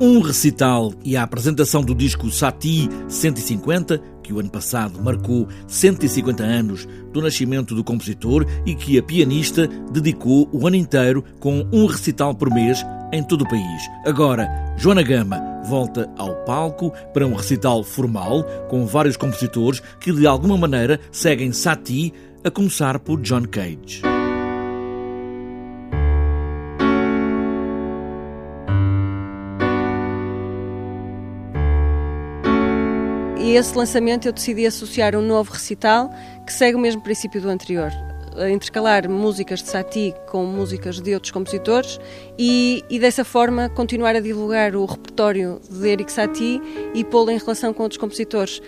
um recital e a apresentação do disco Sati 150, que o ano passado marcou 150 anos do nascimento do compositor e que a pianista dedicou o ano inteiro com um recital por mês em todo o país. Agora, Joana Gama volta ao palco para um recital formal com vários compositores que de alguma maneira seguem Satie, a começar por John Cage. E esse lançamento eu decidi associar um novo recital que segue o mesmo princípio do anterior. Intercalar músicas de Satie com músicas de outros compositores e, e dessa forma continuar a divulgar o repertório de Eric Satie e pô-lo em relação com outros compositores.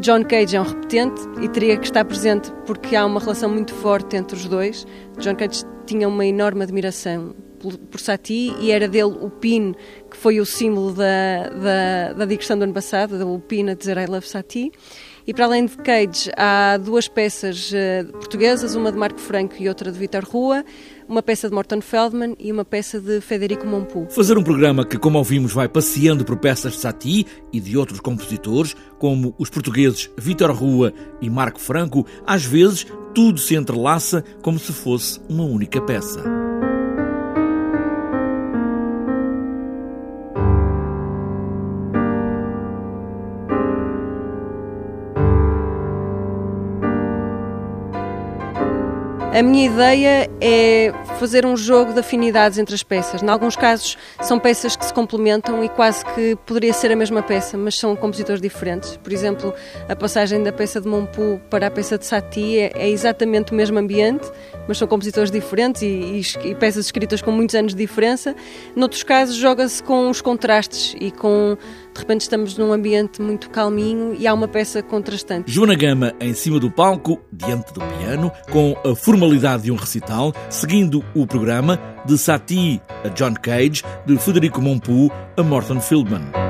John Cage é um repetente e teria que estar presente porque há uma relação muito forte entre os dois. John Cage tinha uma enorme admiração por, por Satie e era dele o pin que foi o símbolo da, da, da digressão do ano passado, o pin a dizer I love Satie. E para além de Cage, há duas peças uh, portuguesas, uma de Marco Franco e outra de Vitor Rua, uma peça de Morton Feldman e uma peça de Federico Monpu. Fazer um programa que, como ouvimos, vai passeando por peças de Satie e de outros compositores, como os portugueses Vitor Rua e Marco Franco, às vezes tudo se entrelaça como se fosse uma única peça. A minha ideia é fazer um jogo de afinidades entre as peças. Em alguns casos são peças que se complementam e quase que poderia ser a mesma peça, mas são compositores diferentes. Por exemplo, a passagem da peça de Monpu para a peça de Satie é, é exatamente o mesmo ambiente, mas são compositores diferentes e, e, e peças escritas com muitos anos de diferença. Noutros casos joga-se com os contrastes e com de repente estamos num ambiente muito calminho e há uma peça contrastante. Joana Gama em cima do palco, diante do piano, com a formalidade de um recital, seguindo o programa de Satie a John Cage, de Federico Monpu a Morton Fieldman.